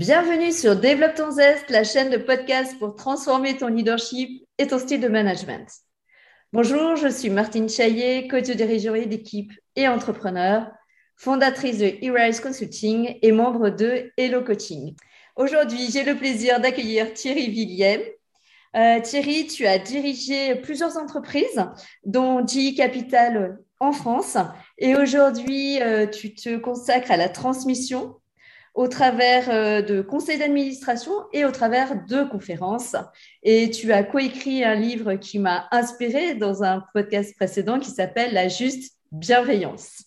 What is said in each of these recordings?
Bienvenue sur Développe ton zeste, la chaîne de podcast pour transformer ton leadership et ton style de management. Bonjour, je suis Martine Chaillet, coach de dirigerie d'équipe et entrepreneur, fondatrice de E-Rise Consulting et membre de Hello Coaching. Aujourd'hui, j'ai le plaisir d'accueillir Thierry Villiem. Euh, Thierry, tu as dirigé plusieurs entreprises, dont GE Capital en France, et aujourd'hui, euh, tu te consacres à la transmission au travers euh, de conseils d'administration et au travers de conférences. Et tu as coécrit un livre qui m'a inspiré dans un podcast précédent qui s'appelle La juste bienveillance.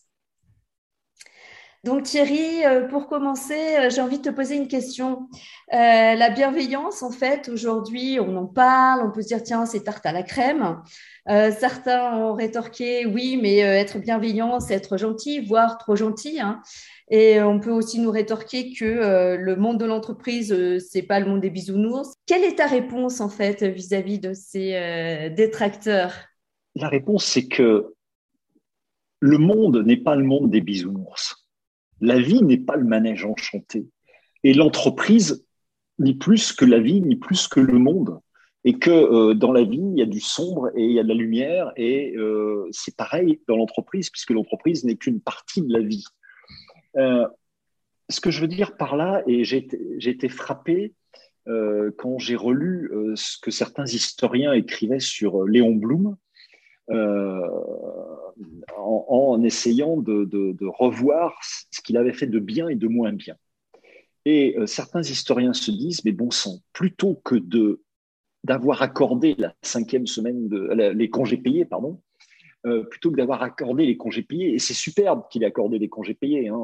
Donc Thierry, euh, pour commencer, euh, j'ai envie de te poser une question. la bienveillance, en fait, aujourd'hui, on en parle, on peut se dire, tiens, c'est tarte à la crème. certains ont rétorqué, oui, mais être bienveillant, c'est être gentil, voire trop gentil. Hein. Et on peut aussi nous rétorquer que euh, le monde de l'entreprise, euh, c'est pas le monde des bisounours. Quelle est ta réponse en fait vis-à-vis de ces euh, détracteurs? La réponse, c'est que le monde n'est pas le monde des bisounours. La vie n'est pas le manège enchanté. Et l'entreprise, ni plus que la vie, ni plus que le monde. Et que dans la vie, il y a du sombre et il y a de la lumière. Et c'est pareil dans l'entreprise, puisque l'entreprise n'est qu'une partie de la vie. Euh, ce que je veux dire par là, et j'ai été frappé euh, quand j'ai relu euh, ce que certains historiens écrivaient sur Léon Blum, en, essayant de, revoir ce qu'il avait fait de bien et de moins bien. Et certains historiens se disent, mais bon sang, plutôt que d'avoir accordé la cinquième semaine de les congés payés, pardon, euh, plutôt que d'avoir accordé les congés payés. Et c'est superbe qu'il ait accordé des congés payés. Hein.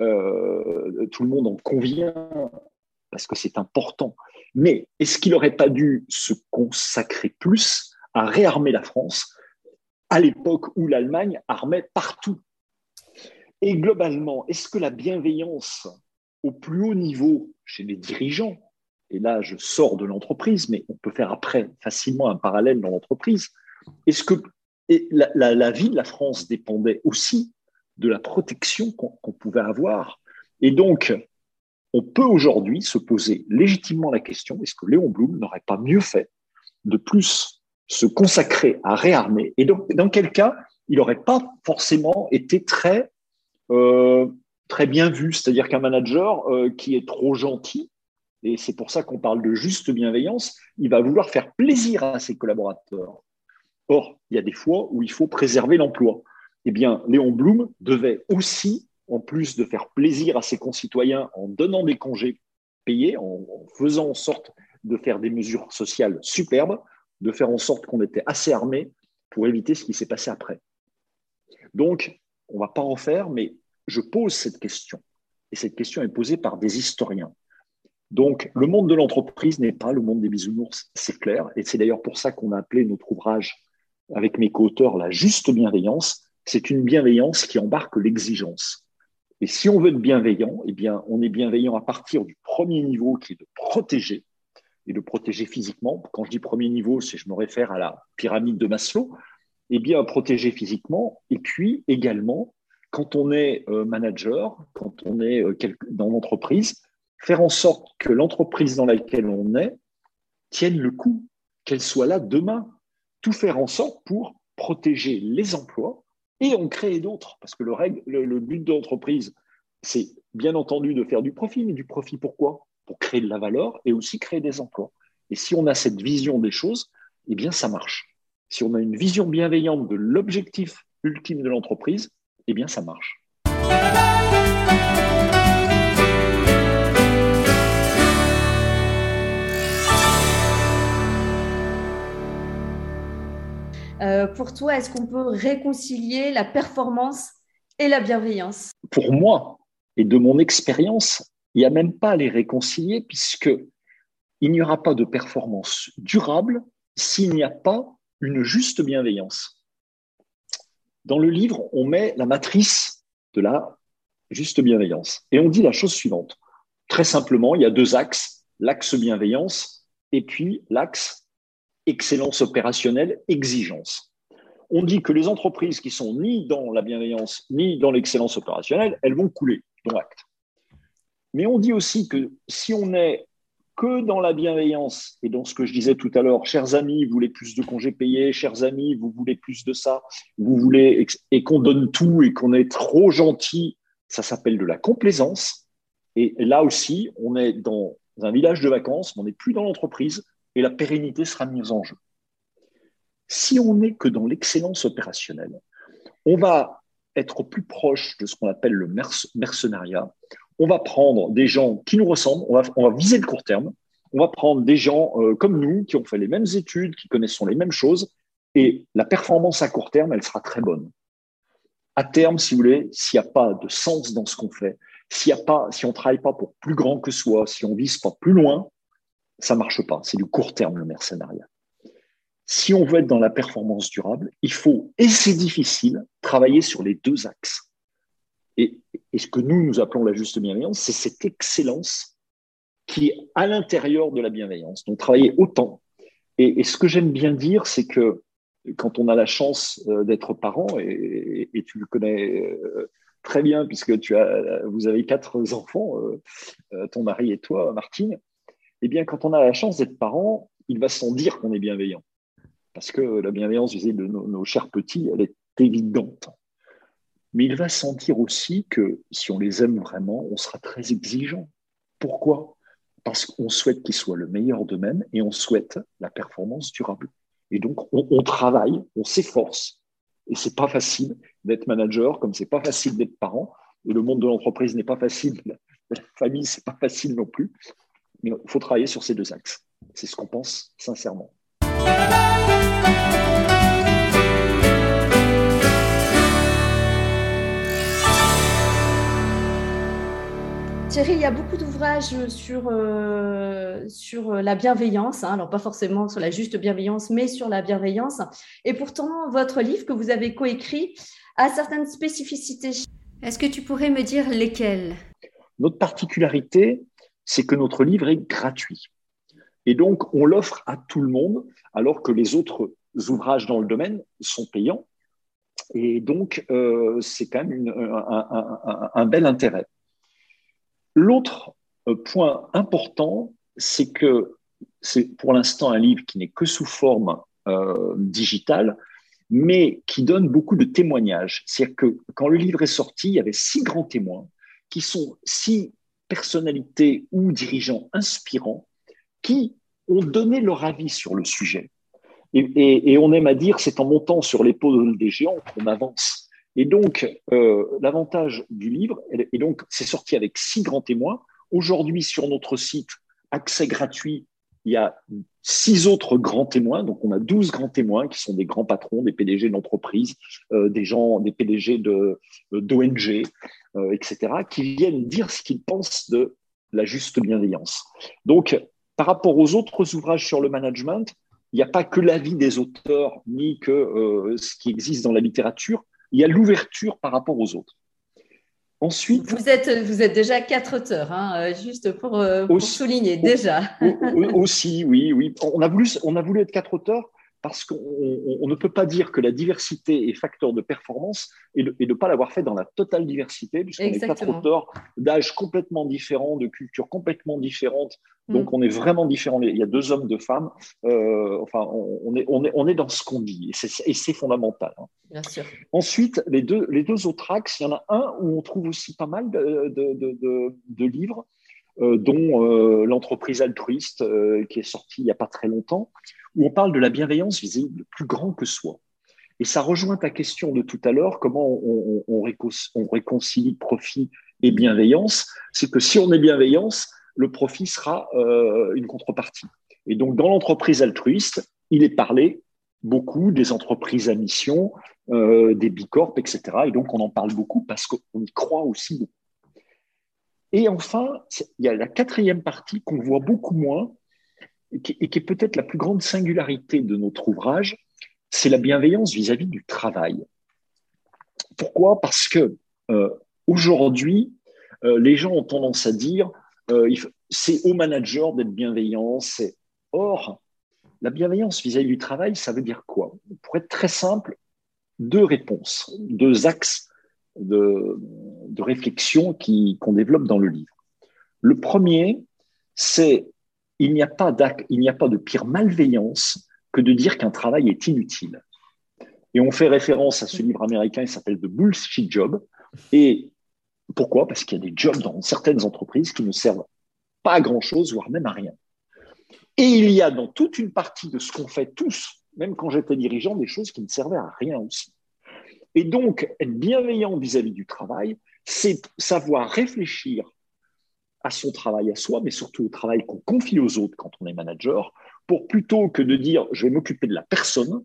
Euh, euh, tout le monde en convient parce que c'est important. Mais est-ce qu'il n'aurait pas dû se consacrer plus à réarmer la France à l'époque où l'Allemagne armait partout? Et globalement, est-ce que la bienveillance au plus haut niveau chez les dirigeants, et là je sors de l'entreprise, mais on peut faire après facilement un parallèle dans l'entreprise, est-ce que et la, vie de la France dépendait aussi de la protection qu'on pouvait avoir. Et donc, on peut aujourd'hui se poser légitimement la question, est-ce que Léon Blum n'aurait pas mieux fait de plus se consacrer à réarmer? Et donc, dans quel cas, il n'aurait pas forcément été très, euh, très bien vu. C'est-à-dire qu'un manager euh, qui est trop gentil, et c'est pour ça qu'on parle de juste bienveillance, il va vouloir faire plaisir à ses collaborateurs. Or, il y a des fois où il faut préserver l'emploi. Eh bien, Léon Blum devait aussi, en plus de faire plaisir à ses concitoyens en donnant des congés payés, en, faisant en sorte de faire des mesures sociales superbes, de faire en sorte qu'on était assez armé pour éviter ce qui s'est passé après. Donc, on ne va pas en faire, mais je pose cette question. Et cette question est posée par des historiens. Donc, le monde de l'entreprise n'est pas le monde des bisounours, c'est clair. Et c'est d'ailleurs pour ça qu'on a appelé notre ouvrage avec mes co-auteurs, la juste bienveillance, c'est une bienveillance qui embarque l'exigence. Et si on veut être bienveillant, eh bien, on est bienveillant à partir du premier niveau qui est de protéger, et de protéger physiquement. Quand je dis premier niveau, c'est je me réfère à la pyramide de Maslow. Eh bien, protéger physiquement, et puis également, quand on est euh, manager, quand on est euh, dans l'entreprise, faire en sorte que l'entreprise dans laquelle on est tienne le coup, qu'elle soit là demain, tout faire en sorte pour protéger les emplois et en créer d'autres. Parce que le, le, but de l'entreprise, c'est bien entendu de faire du profit, mais du profit pourquoi Pour créer de la valeur et aussi créer des emplois. Et si on a cette vision des choses, eh bien, ça marche. Si on a une vision bienveillante de l'objectif ultime de l'entreprise, eh bien, ça marche. Euh, pour toi, est-ce qu'on peut réconcilier la performance et la bienveillance? Pour moi, et de mon expérience, il n'y a même pas à les réconcilier puisque il n'y aura pas de performance durable s'il n'y a pas une juste bienveillance. Dans le livre, on met la matrice de la juste bienveillance et on dit la chose suivante. Très simplement, il y a deux axes, l'axe bienveillance et puis l'axe excellence opérationnelle, exigence. On dit que les entreprises qui sont ni dans la bienveillance ni dans l'excellence opérationnelle, elles vont couler, dont acte. Mais on dit aussi que si on est que dans la bienveillance et dans ce que je disais tout à l'heure, chers amis, vous voulez plus de congés payés, chers amis, vous voulez plus de ça, vous voulez et qu'on donne tout et qu'on est trop gentil, ça s'appelle de la complaisance. Et là aussi, on est dans un village de vacances, on n'est plus dans l'entreprise et la pérennité sera mise en jeu. Si on n'est que dans l'excellence opérationnelle, on va être plus proche de ce qu'on appelle le mercenariat. On va prendre des gens qui nous ressemblent, on va, viser le court terme, on va prendre des gens euh, comme nous qui ont fait les mêmes études, qui connaissent les mêmes choses, et la performance à court terme, elle sera très bonne. À terme, si vous voulez, s'il n'y a pas de sens dans ce qu'on fait, s'il a pas, si on travaille pas pour plus grand que soi, si on vise pas plus loin, ça marche pas. C'est du court terme le mercenariat. Si on veut être dans la performance durable, il faut, et c'est difficile, travailler sur les deux axes. Et, ce que nous, nous appelons la juste bienveillance, c'est cette excellence qui est à l'intérieur de la bienveillance. Donc, travailler autant. Et, ce que j'aime bien dire, c'est que quand on a la chance euh, d'être parent, et, tu le connais euh, très bien puisque tu as, vous avez quatre enfants, euh, ton mari et toi, Martine, eh bien, quand on a la chance d'être parent, il va sans dire qu'on est bienveillant. Parce que la bienveillance vis de nos, chers petits, elle est évidente. Mais il va sentir aussi que si on les aime vraiment, on sera très exigeant. Pourquoi? Parce qu'on souhaite qu'ils soient le meilleur d'eux-mêmes et on souhaite la performance durable. Et donc, on, travaille, on s'efforce. Et c'est pas facile d'être manager, comme c'est pas facile d'être parent. Et le monde de l'entreprise n'est pas facile, la famille, c'est pas facile non plus. Mais il faut travailler sur ces deux axes. C'est ce qu'on pense sincèrement. Thierry, il y a beaucoup d'ouvrages sur, euh, sur la bienveillance, hein. alors pas forcément sur la juste bienveillance, mais sur la bienveillance. Et pourtant, votre livre que vous avez coécrit a certaines spécificités. Est-ce que tu pourrais me dire lesquelles? Notre particularité, c'est que notre livre est gratuit. Et donc, on l'offre à tout le monde, alors que les autres ouvrages dans le domaine sont payants. Et donc, euh, c'est quand même un, bel intérêt. L'autre euh, point important, c'est que c'est pour l'instant un livre qui n'est que sous forme euh, digitale, mais qui donne beaucoup de témoignages. C'est-à-dire que quand le livre est sorti, il y avait six grands témoins qui sont six personnalités ou dirigeants inspirants qui ont donné leur avis sur le sujet. Et, on aime à dire, c'est en montant sur l'épaule des géants qu'on avance. Et donc, euh, l'avantage du livre, et donc c'est sorti avec six grands témoins. Aujourd'hui, sur notre site, accès gratuit, il y a six autres grands témoins. Donc, on a douze grands témoins qui sont des grands patrons, des PDG d'entreprises, euh, des gens, des PDG d'ONG, euh, etc., qui viennent dire ce qu'ils pensent de la juste bienveillance. Donc, par rapport aux autres ouvrages sur le management, il n'y a pas que l'avis des auteurs ni que euh, ce qui existe dans la littérature, il y a l'ouverture par rapport aux autres. Ensuite, vous êtes, vous êtes déjà quatre auteurs, hein, euh, juste pour, euh, pour souligner déjà. aussi, oui, oui. On a voulu, on a voulu être quatre auteurs parce qu'on ne peut pas dire que la diversité est facteur de performance et de ne pas l'avoir fait dans la totale diversité, puisqu'on est quatre auteurs d'âges complètement différents, de cultures complètement différentes. Donc, mm. on est vraiment différents. Il y a deux hommes, deux femmes. Euh, enfin, on est, on, est, on est dans ce qu'on dit et c'est fondamental. Hein. Bien sûr. Ensuite, les deux, les deux autres axes, il y en a un où on trouve aussi pas mal de, de, de, de livres. Euh, dont euh, l'entreprise altruiste qui est sortie il n'y a pas très longtemps, où on parle de la bienveillance visible plus grand que soi. Et ça rejoint ta question de tout à l'heure, comment on, réconcilie profit et bienveillance. C'est que si on est bienveillance, le profit sera euh, une contrepartie. Et donc, dans l'entreprise altruiste, il est parlé beaucoup des entreprises à mission, euh, des bicorp, etc. Et donc, on en parle beaucoup parce qu'on y croit aussi beaucoup. Et enfin, il y a la quatrième partie qu'on voit beaucoup moins, et qui, est peut-être la plus grande singularité de notre ouvrage, c'est la bienveillance vis-à-vis du travail. Pourquoi? Parce que euh, aujourd'hui, euh, les gens ont tendance à dire euh, c'est au manager d'être bienveillant. Or, la bienveillance vis-à-vis du travail, ça veut dire quoi? Pour être très simple, deux réponses, deux axes de, réflexion qu'on développe dans le livre. Le premier, c'est il n'y a pas il n'y a pas de pire malveillance que de dire qu'un travail est inutile. Et on fait référence à ce livre américain, il s'appelle The Bullshit Job. Et pourquoi? Parce qu'il y a des jobs dans certaines entreprises qui ne servent pas à grand-chose, voire même à rien. Et il y a dans toute une partie de ce qu'on fait tous, même quand j'étais dirigeant, des choses qui ne servaient à rien aussi. Et donc, être bienveillant vis-à-vis du travail, c'est savoir réfléchir à son travail à soi, mais surtout au travail qu'on confie aux autres quand on est manager, pour plutôt que de dire je vais m'occuper de la personne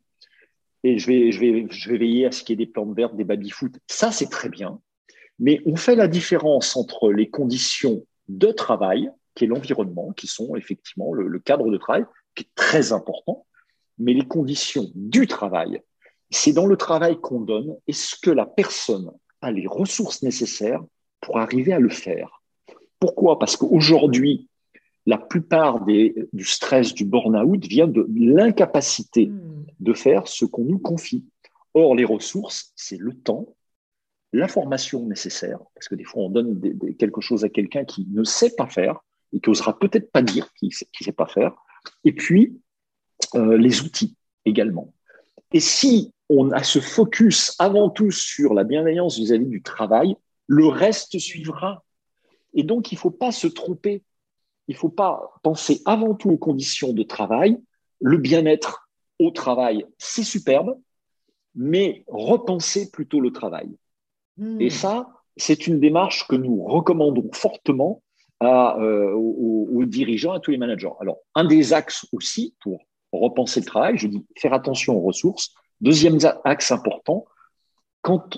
et je vais, je, vais, je vais veiller à ce qu'il y ait des plantes vertes, des baby-foot, ça c'est très bien. Mais on fait la différence entre les conditions de travail, qui est l'environnement, qui sont effectivement le, cadre de travail, qui est très important, mais les conditions du travail, c'est dans le travail qu'on donne, est-ce que la personne a les ressources nécessaires pour arriver à le faire Pourquoi? Parce qu'aujourd'hui, la plupart des, du stress, du burn-out vient de l'incapacité hmm. de faire ce qu'on nous confie. Or, les ressources, c'est le temps, l'information nécessaire, parce que des fois on donne quelque chose à quelqu'un qui ne sait pas faire et qui osera peut-être pas dire qu'il ne sait, pas faire, et puis euh, les outils également. Et si on a ce focus avant tout sur la bienveillance vis-à-vis du travail, le reste suivra. Et donc il ne faut pas se tromper. Il ne faut pas penser avant tout aux conditions de travail. Le bien-être au travail, c'est superbe, mais repenser plutôt le travail. Hmm. Et ça, c'est une démarche que nous recommandons fortement euh, aux, dirigeants, à tous les managers. Alors, un des axes aussi pour repenser le travail, je dis faire attention aux ressources. Deuxième axe important, quand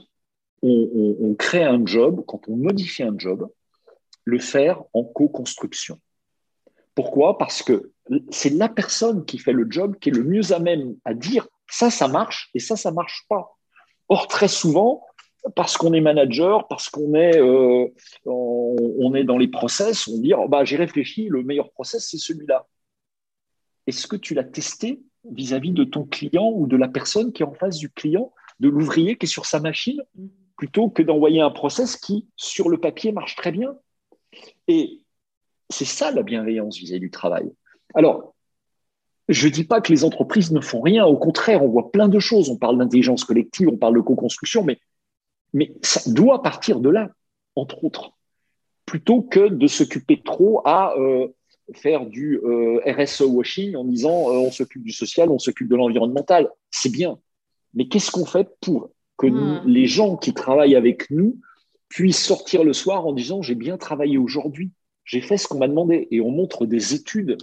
on, crée un job, quand on modifie un job, le faire en co-construction. Pourquoi? Parce que c'est la personne qui fait le job qui est le mieux à même à dire ça, ça marche et ça, ça marche pas. Or, très souvent, parce qu'on est manager, parce qu'on est, euh, est dans les process, on dit oh, bah, j'ai réfléchi, le meilleur process, c'est celui-là. Est-ce que tu l'as testé? Vis-à-vis de ton client ou de la personne qui est en face du client, de l'ouvrier qui est sur sa machine, plutôt que d'envoyer un process qui, sur le papier, marche très bien Et c'est ça la bienveillance vis-à-vis du travail. Alors, je ne dis pas que les entreprises ne font rien, au contraire, on voit plein de choses. On parle d'intelligence collective, on parle de co-construction, mais mais ça doit partir de là, entre autres, plutôt que de s'occuper trop à euh, faire du euh, RSE washing en disant euh, on s'occupe du social, on s'occupe de l'environnemental. C'est bien. Mais qu'est-ce qu'on fait pour que hmm. les gens qui travaillent avec nous puissent sortir le soir en disant j'ai bien travaillé aujourd'hui, j'ai fait ce qu'on m'a demandé. Et on montre des études,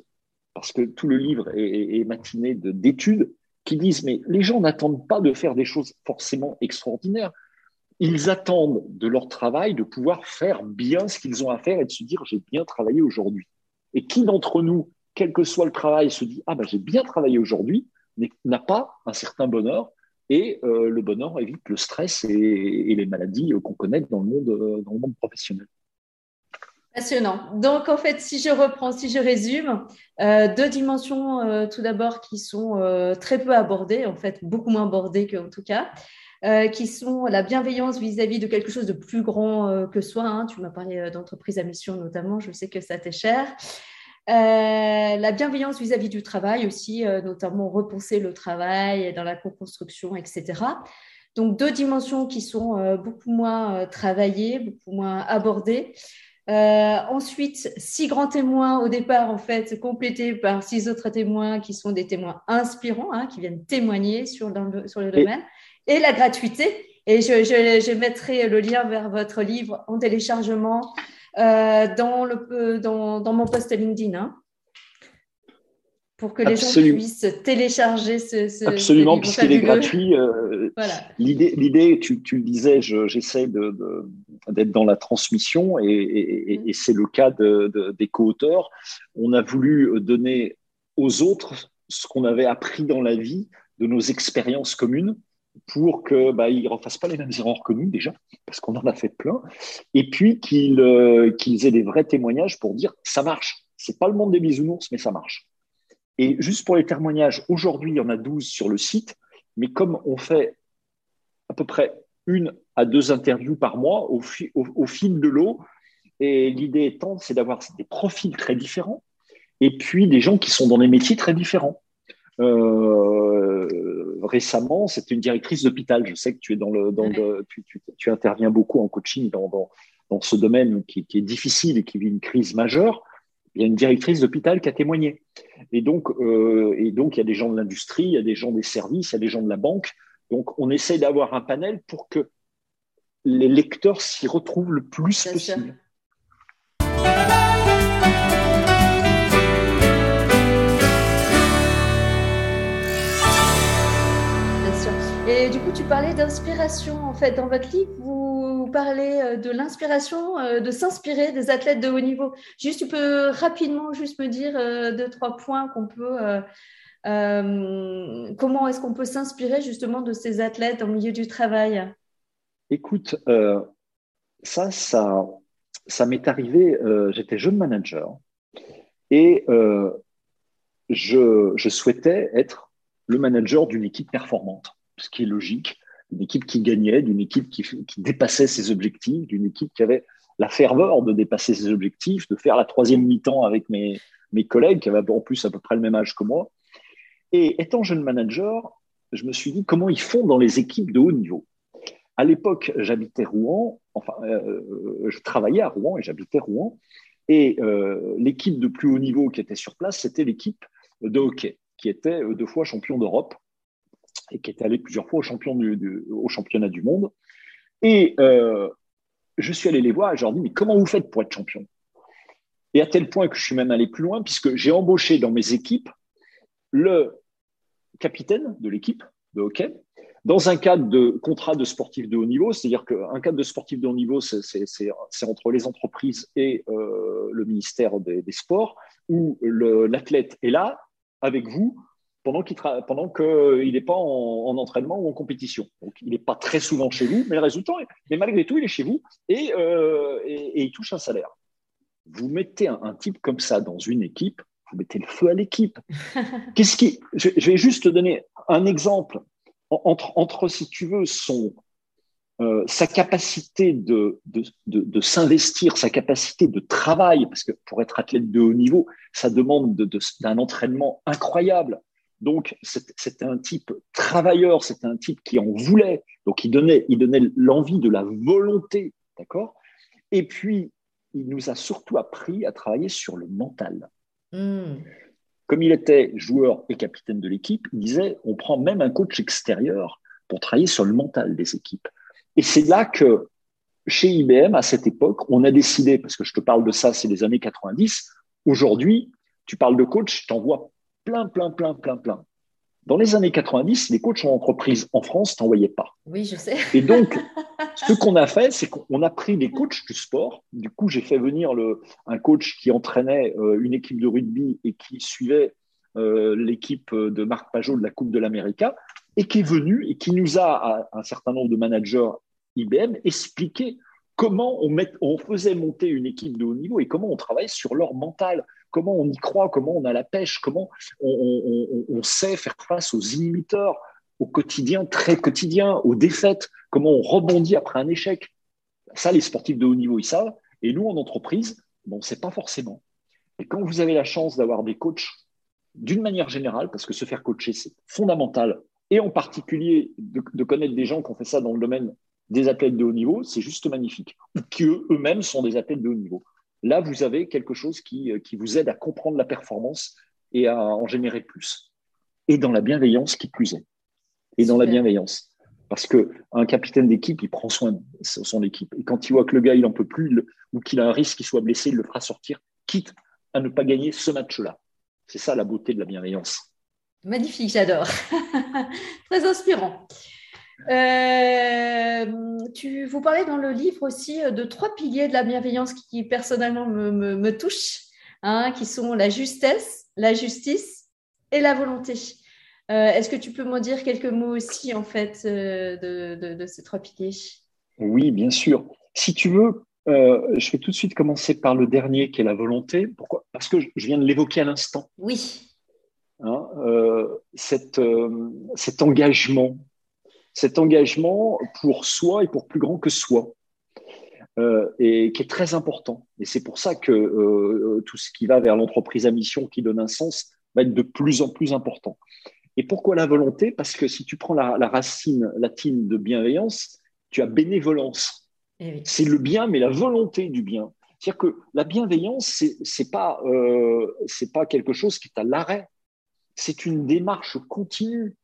parce que tout le livre est, est matiné d'études, qui disent mais les gens n'attendent pas de faire des choses forcément extraordinaires ils attendent de leur travail de pouvoir faire bien ce qu'ils ont à faire et de se dire j'ai bien travaillé aujourd'hui. Et qui d'entre nous, quel que soit le travail, se dit ah ben j'ai bien travaillé aujourd'hui, n'a pas un certain bonheur et euh, le bonheur évite le stress et, les maladies qu'on connaît dans le monde euh, dans le monde professionnel. Passionnant. Donc, en fait, si je reprends, si je résume, euh, deux dimensions tout d'abord qui sont très peu abordées, en fait, beaucoup moins abordées qu'en tout cas. Euh, qui sont la bienveillance vis-à-vis de quelque chose de plus grand euh, que soi. Hein. Tu m'as parlé euh, d'entreprise à mission notamment, je sais que ça t'est cher. la bienveillance vis-à-vis du travail aussi, notamment repenser le travail dans la co-construction, etc. Donc deux dimensions qui sont beaucoup moins travaillées, beaucoup moins abordées. ensuite, six grands témoins au départ, en fait, complétés par six autres témoins qui sont des témoins inspirants, hein, qui viennent témoigner sur, le, sur le domaine et la gratuité. Et je, je, mettrai le lien vers votre livre en téléchargement euh, dans, le, dans, dans, mon post LinkedIn. Hein, pour que les gens puissent télécharger ce, ce Absolument, puisqu'il est gratuit. Euh, L'idée, tu, tu, le disais, j'essaie de, d'être dans la transmission et, et, mm. c'est le cas de, des co-auteurs. On a voulu donner aux autres ce qu'on avait appris dans la vie de nos expériences communes pour qu'ils bah, ne refassent pas les mêmes erreurs que nous déjà, parce qu'on en a fait plein, et puis qu'ils euh, qu'ils aient des vrais témoignages pour dire ça marche. C'est pas le monde des bisounours, mais ça marche. Et juste pour les témoignages, aujourd'hui, il y en a 12 sur le site, mais comme on fait à peu près une à deux interviews par mois, au, au, fil de l'eau, Et l'idée étant, c'est d'avoir des profils très différents et puis des gens qui sont dans des métiers très différents. Euh, récemment, c'était une directrice d'hôpital. Je sais que tu es dans le, dans tu, interviens beaucoup en coaching dans, dans, dans ce domaine qui, qui, est difficile et qui vit une crise majeure. Il y a une directrice d'hôpital qui a témoigné. Et donc, euh, et donc, il y a des gens de l'industrie, il y a des gens des services, il y a des gens de la banque. Donc, on essaie d'avoir un panel pour que les lecteurs s'y retrouvent le plus possible. Et du coup, tu parlais d'inspiration. En fait, dans votre livre, vous parlez euh, de l'inspiration, euh, de s'inspirer des athlètes de haut niveau. Juste, tu peux rapidement juste me dire euh, deux, trois points qu'on peut. comment est-ce qu'on peut s'inspirer justement de ces athlètes au milieu du travail? Écoute, ça, ça, ça m'est arrivé. J'étais jeune manager et je, je souhaitais être le manager d'une équipe performante ce qui est logique, d'une équipe qui gagnait, d'une équipe qui, dépassait ses objectifs, d'une équipe qui avait la ferveur de dépasser ses objectifs, de faire la troisième mi-temps avec mes, mes collègues qui avaient en plus à peu près le même âge que moi. Et étant jeune manager, je me suis dit comment ils font dans les équipes de haut niveau. À l'époque, j'habitais Rouen, enfin, euh, je travaillais à Rouen et j'habitais Rouen. Et euh, l'équipe de plus haut niveau qui était sur place, c'était l'équipe de hockey, qui était euh, deux fois champion d'Europe et qui est allé plusieurs fois au, du, championnat du monde. Et euh, je suis allé les voir et je leur dis, mais comment vous faites pour être champion? Et à tel point que je suis même allé plus loin, puisque j'ai embauché dans mes équipes le capitaine de l'équipe de hockey, dans un cadre de contrat de sportif de haut niveau, c'est-à-dire qu'un cadre de sportif de haut niveau, c'est entre les entreprises et euh, le ministère des, des sports, où l'athlète est là avec vous pendant qu'il pendant n'est pas en, entraînement ou en compétition. Donc, il n'est pas très souvent chez vous, mais le résultat, mais malgré tout, il est chez vous euh, et, et, il touche un salaire. Vous mettez un, type comme ça dans une équipe, vous mettez le feu à l'équipe. Qu'est-ce qui je, vais juste te donner un exemple entre, entre si tu veux, son, euh, sa capacité de, de, de, de s'investir, sa capacité de travail, parce que pour être athlète de haut niveau, ça demande d'un entraînement incroyable. Donc, c'était un type travailleur, c'était un type qui en voulait. Donc, il donnait, il donnait l'envie de la volonté, d'accord? Et puis, il nous a surtout appris à travailler sur le mental. Hmm. Comme il était joueur et capitaine de l'équipe, il disait on prend même un coach extérieur pour travailler sur le mental des équipes. Et c'est là que, chez IBM, à cette époque, on a décidé, parce que je te parle de ça, c'est les années 90, aujourd'hui, tu parles de coach, je t'envoie plein, plein, plein, plein, plein. Dans les années 90, les coachs en entreprise en France t'envoyaient pas. Oui, je sais. Et donc, ce qu'on a fait, c'est qu'on a pris des coachs du sport. Du coup, j'ai fait venir le, un coach qui entraînait euh, une équipe de rugby et qui suivait euh, l'équipe de Marc Pajot de la Coupe de l'Amérique et qui est venu et qui nous a, un certain nombre de managers IBM, expliqué comment on, met, on faisait monter une équipe de haut niveau et comment on travaille sur leur mental comment on y croit, comment on a la pêche, comment on, sait faire face aux imiteurs, au quotidien, très quotidien, aux défaites, comment on rebondit après un échec. Ça, les sportifs de haut niveau, ils savent. Et nous, en entreprise, on ne sait pas forcément. Et quand vous avez la chance d'avoir des coachs, d'une manière générale, parce que se faire coacher, c'est fondamental, et en particulier de, de, connaître des gens qui ont fait ça dans le domaine des athlètes de haut niveau, c'est juste magnifique. Ou qui eux-mêmes sont des athlètes de haut niveau. Là, vous avez quelque chose qui, euh, qui vous aide à comprendre la performance et à en générer plus. Et dans la bienveillance qui plus est. Et dans la bienveillance. Parce qu'un capitaine d'équipe, il prend soin de son équipe. Et quand il voit que le gars, il n'en peut plus ou qu'il a un risque qu'il soit blessé, il le fera sortir, quitte à ne pas gagner ce match-là. C'est ça la beauté de la bienveillance. Magnifique, j'adore. Très inspirant. Euh, tu, vous parlez dans le livre aussi de trois piliers de la bienveillance qui personnellement me, me, touchent, hein, qui sont la justesse, la justice et la volonté. Euh, est-ce que tu peux m'en dire quelques mots aussi en fait euh, de, de, ces trois piliers? Oui, bien sûr. Si tu veux, je vais tout de suite commencer par le dernier qui est la volonté. Pourquoi? Parce que je viens de l'évoquer à l'instant. Oui. Hein, cet engagement cet engagement pour soi et pour plus grand que soi. euh, et qui est très important. Et c'est pour ça que euh, tout ce qui va vers l'entreprise à mission qui donne un sens va être de plus en plus important. Et pourquoi la volonté? Parce que si tu prends la, racine latine de bienveillance, tu as bénévolence. Eh c'est le bien, mais la volonté du bien. C'est-à-dire que la bienveillance, c'est n'est pas, euh, pas quelque chose qui est à l'arrêt. C'est une démarche continue.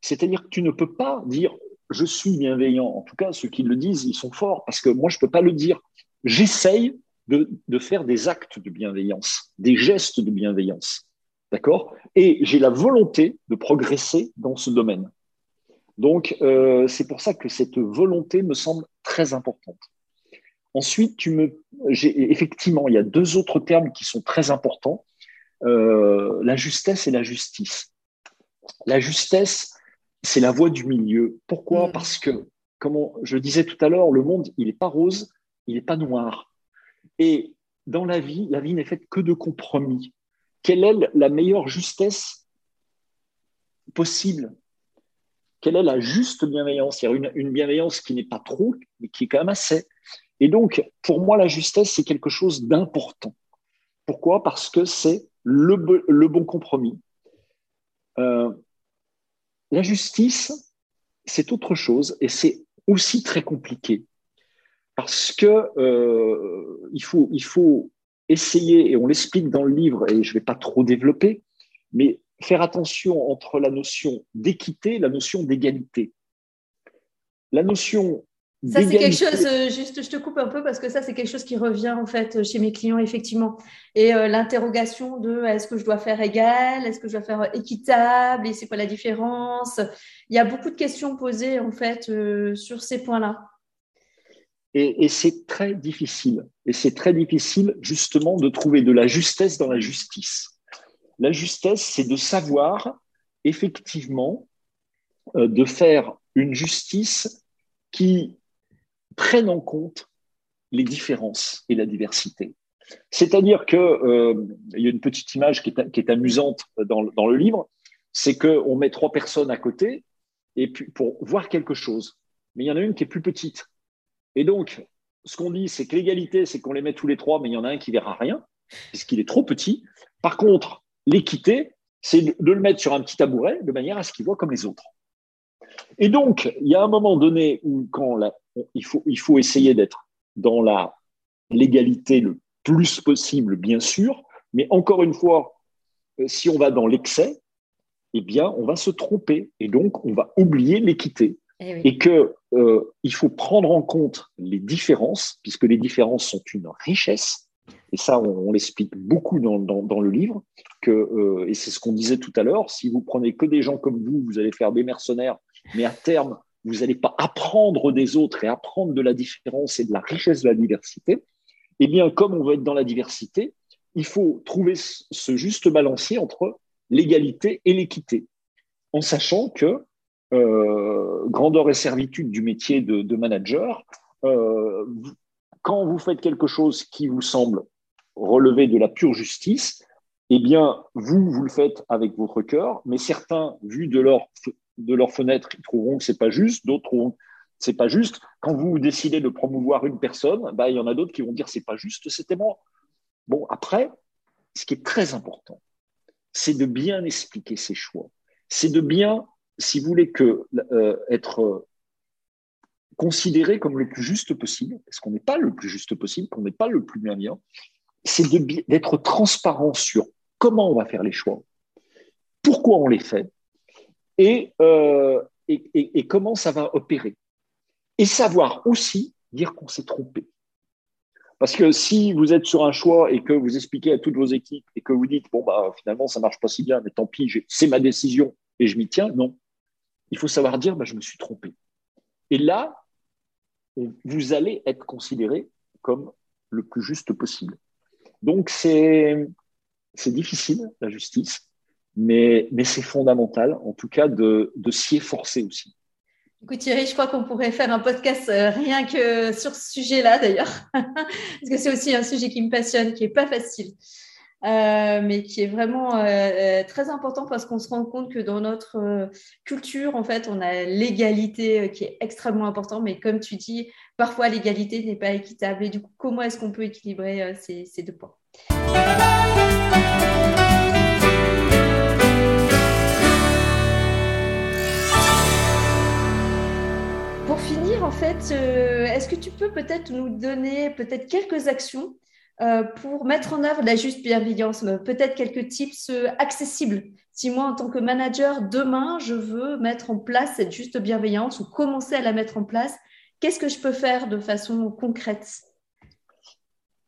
C'est-à-dire que tu ne peux pas dire je suis bienveillant. En tout cas, ceux qui le disent, ils sont forts parce que moi, je ne peux pas le dire. J'essaye de, de, faire des actes de bienveillance, des gestes de bienveillance. D'accord? Et j'ai la volonté de progresser dans ce domaine. Donc, euh, c'est pour ça que cette volonté me semble très importante. Ensuite, tu me, effectivement, il y a deux autres termes qui sont très importants euh, la justesse et la justice. La justesse, c'est la voie du milieu. Pourquoi? Mm. Parce que, comme je disais tout à l'heure, le monde, il n'est pas rose, il n'est pas noir. Et dans la vie, la vie n'est faite que de compromis. Quelle est la meilleure justesse possible? Quelle est la juste bienveillance? Il y a une, une bienveillance qui n'est pas trop, mais qui est quand même assez. Et donc, pour moi, la justesse, c'est quelque chose d'important. Pourquoi? Parce que c'est le, bon compromis. Euh, la justice, c'est autre chose et c'est aussi très compliqué parce que euh, il, faut, il faut essayer, et on l'explique dans le livre, et je ne vais pas trop développer, mais faire attention entre la notion d'équité et la notion d'égalité. La notion ça, c'est quelque chose, euh, juste je te coupe un peu parce que ça, c'est quelque chose qui revient en fait chez mes clients, effectivement. Et euh, l'interrogation de est-ce que je dois faire égal, est-ce que je dois faire équitable? Et c'est quoi la différence? Il y a beaucoup de questions posées en fait euh, sur ces points-là. Et, et c'est très difficile. Et c'est très difficile justement de trouver de la justesse dans la justice. La justesse, c'est de savoir effectivement de faire une justice qui prennent en compte les différences et la diversité. C'est-à-dire que euh, il y a une petite image qui est, amusante dans, dans, le livre, c'est qu'on met trois personnes à côté et puis pour voir quelque chose, mais il y en a une qui est plus petite. Et donc, ce qu'on dit, c'est que l'égalité, c'est qu'on les met tous les trois, mais il y en a un qui verra rien puisqu'il est trop petit. Par contre, l'équité, c'est de le mettre sur un petit tabouret de manière à ce qu'il voit comme les autres. Et donc, il y a un moment donné où quand la, il, faut, il faut essayer d'être dans la légalité le plus possible, bien sûr, mais encore une fois, euh, si on va dans l'excès, eh bien, on va se tromper et donc on va oublier l'équité. Eh et que euh, il faut prendre en compte les différences, puisque les différences sont une richesse. Et ça, on, l'explique beaucoup dans, dans, le livre. Que, euh, et c'est ce qu'on disait tout à l'heure. Si vous prenez que des gens comme vous, vous allez faire des mercenaires. Mais à terme, vous n'allez pas apprendre des autres et apprendre de la différence et de la richesse de la diversité, eh bien, comme on veut être dans la diversité, il faut trouver ce juste balancier entre l'égalité et l'équité, en sachant que euh, grandeur et servitude du métier de, manager, euh, quand vous faites quelque chose qui vous semble relever de la pure justice, eh bien, vous, vous le faites avec votre cœur, mais certains, vu de leur de leur fenêtre, ils trouveront que c'est pas juste, d'autres trouveront que c'est pas juste. Quand vous décidez de promouvoir une personne, bah, il y en a d'autres qui vont dire c'est pas juste, c'était moi. Bon, après, ce qui est très important, c'est de bien expliquer ses choix. C'est de bien, si vous voulez que euh, être considéré comme le plus juste possible, parce qu'on n'est pas le plus juste possible, qu'on n'est pas le plus bien, c'est d'être transparent sur comment on va faire les choix, pourquoi on les fait, euh, et, comment ça va opérer. Et savoir aussi dire qu'on s'est trompé. Parce que si vous êtes sur un choix et que vous expliquez à toutes vos équipes et que vous dites, bon, bah, finalement, ça marche pas si bien, mais tant pis, c'est ma décision et je m'y tiens, non. Il faut savoir dire, bah, je me suis trompé. Et là, vous allez être considéré comme le plus juste possible. Donc, c'est difficile, la justice mais, c'est fondamental, en tout cas, de, de s'y efforcer aussi. Écoute Thierry, je crois qu'on pourrait faire un podcast euh, rien que sur ce sujet-là d'ailleurs, parce que c'est aussi un sujet qui me passionne, qui n'est pas facile. euh, mais qui est vraiment euh, très important parce qu'on se rend compte que dans notre culture, en fait, on a l'égalité qui est extrêmement importante, mais comme tu dis, parfois l'égalité n'est pas équitable. Et du coup, comment est-ce qu'on peut équilibrer ces, ces deux points? Pour finir, en fait, euh, est-ce que tu peux peut-être nous donner peut-être quelques actions euh, pour mettre en œuvre la juste bienveillance, peut-être quelques tips euh, accessibles? Si moi, en tant que manager, demain, je veux mettre en place cette juste bienveillance ou commencer à la mettre en place, qu'est-ce que je peux faire de façon concrète?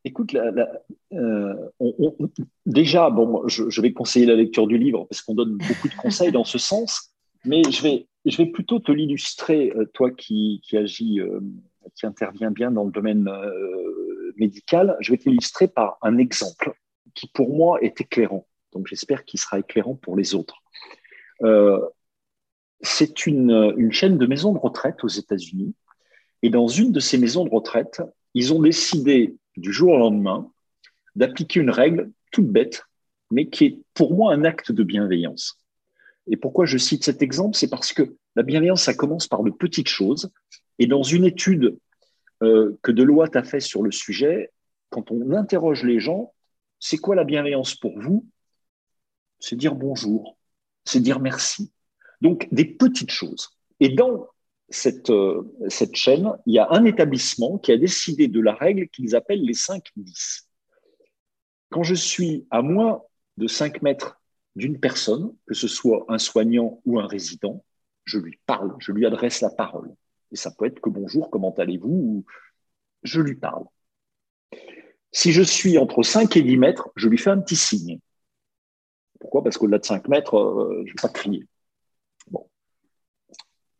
Écoute, déjà, bon, je, je, vais conseiller la lecture du livre parce qu'on donne beaucoup de conseils dans ce sens, mais je vais, je vais plutôt te l'illustrer, euh, toi qui, agis, euh, qui intervient bien dans le domaine euh, médical. Je vais t'illustrer par un exemple qui, pour moi, est éclairant. Donc, j'espère qu'il sera éclairant pour les autres. c'est une chaîne de maisons de retraite aux États-Unis. Et dans une de ces maisons de retraite, ils ont décidé du jour au lendemain d'appliquer une règle toute bête, mais qui est pour moi un acte de bienveillance. Et pourquoi je cite cet exemple? C'est parce que la bienveillance, ça commence par de petites choses. Et dans une étude euh, que Deloitte a fait sur le sujet, quand on interroge les gens, c'est quoi la bienveillance pour vous? C'est dire bonjour, c'est dire merci. Donc des petites choses. Et dans cette, euh, cette chaîne, il y a un établissement qui a décidé de la règle qu'ils appellent les 5-10. Quand je suis à moins de 5 mètres d'une personne, que ce soit un soignant ou un résident, je lui parle, je lui adresse la parole. Et ça peut être que bonjour, comment allez-vous ou je lui parle. Si je suis entre 5 et 10 mètres, je lui fais un petit signe. Pourquoi? Parce qu'au-delà de 5 mètres, euh, je ne vais pas crier.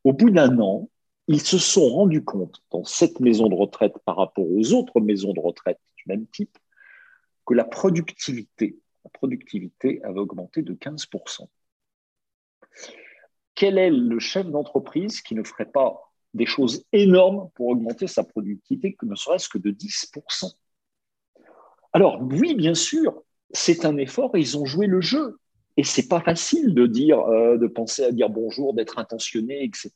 Au bout d'un an, ils se sont rendus compte dans cette maison de retraite par rapport aux autres maisons de retraite du même type que la productivité la productivité avait augmenté de 15%. Quel est le chef d'entreprise qui ne ferait pas des choses énormes pour augmenter sa productivité, que ne serait-ce que de 10% Alors oui, bien sûr, c'est un effort ils ont joué le jeu. Et c'est pas facile de dire, euh, de penser à dire bonjour, d'être intentionné, etc.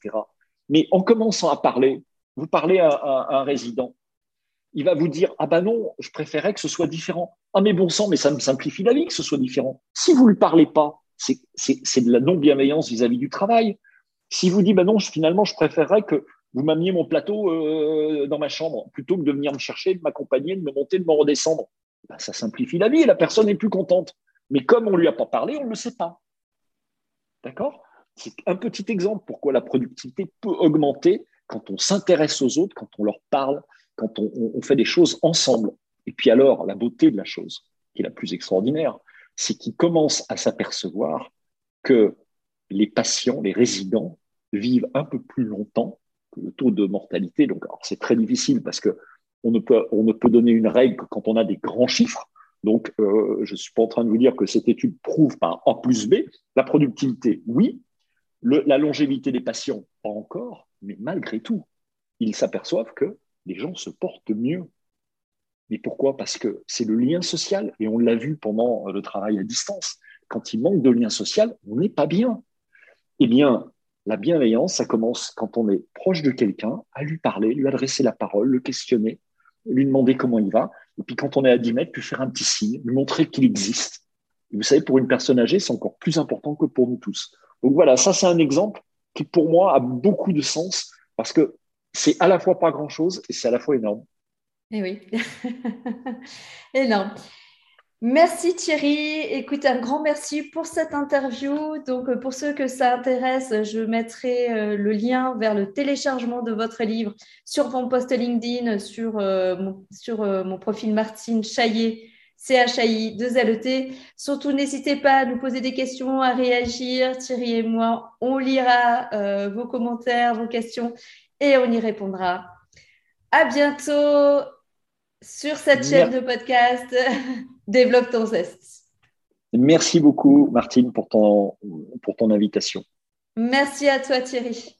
Mais en commençant à parler, vous parlez à un résident, il va vous dire Ah ben non, je préférais que ce soit différent. Ah mais bon sang, mais ça me simplifie la vie que ce soit différent. Si vous ne lui parlez pas, c'est de la non-bienveillance vis-à-vis du travail. Si vous dites Ben non, finalement, je préférerais que vous m'ameniez mon plateau euh, dans ma chambre plutôt que de venir me chercher, de m'accompagner, de me monter, de me redescendre, ben, ça simplifie la vie et la personne est plus contente. Mais comme on ne lui a pas parlé, on ne le sait pas. D'accord? C'est un petit exemple pourquoi la productivité peut augmenter quand on s'intéresse aux autres, quand on leur parle, quand on, fait des choses ensemble. Et puis alors, la beauté de la chose, qui est la plus extraordinaire, c'est qu'ils commencent à s'apercevoir que les patients, les résidents, vivent un peu plus longtemps que le taux de mortalité. Donc, c'est très difficile parce que on ne, peut, on ne peut donner une règle que quand on a des grands chiffres. Donc, euh, je ne suis pas en train de vous dire que cette étude prouve par A plus B. La productivité, oui. la longévité des patients, pas encore. Mais malgré tout, ils s'aperçoivent que les gens se portent mieux. Mais pourquoi? Parce que c'est le lien social, et on l'a vu pendant le travail à distance. Quand il manque de lien social, on n'est pas bien. Eh bien, la bienveillance, ça commence quand on est proche de quelqu'un, à lui parler, lui adresser la parole, le questionner, lui demander comment il va. Et puis quand on est à 10 mètres, lui faire un petit signe, lui montrer qu'il existe. Et vous savez, pour une personne âgée, c'est encore plus important que pour nous tous. Donc voilà, ça c'est un exemple qui pour moi a beaucoup de sens parce que c'est à la fois pas grand-chose et c'est à la fois énorme. Eh oui, énorme. Merci Thierry. Écoute, un grand merci pour cette interview. Donc, euh, pour ceux que ça intéresse, je mettrai euh, le lien vers le téléchargement de votre livre sur mon post LinkedIn, sur, euh, mon, sur mon profil Martine Chaillet, CHAI 2LET. Surtout, n'hésitez pas à nous poser des questions, à réagir. Thierry et moi, on lira vos commentaires, vos questions et on y répondra. À bientôt sur cette chaîne de podcast Développe ton zeste. Merci beaucoup, Martine, pour ton, pour ton invitation. Merci à toi, Thierry.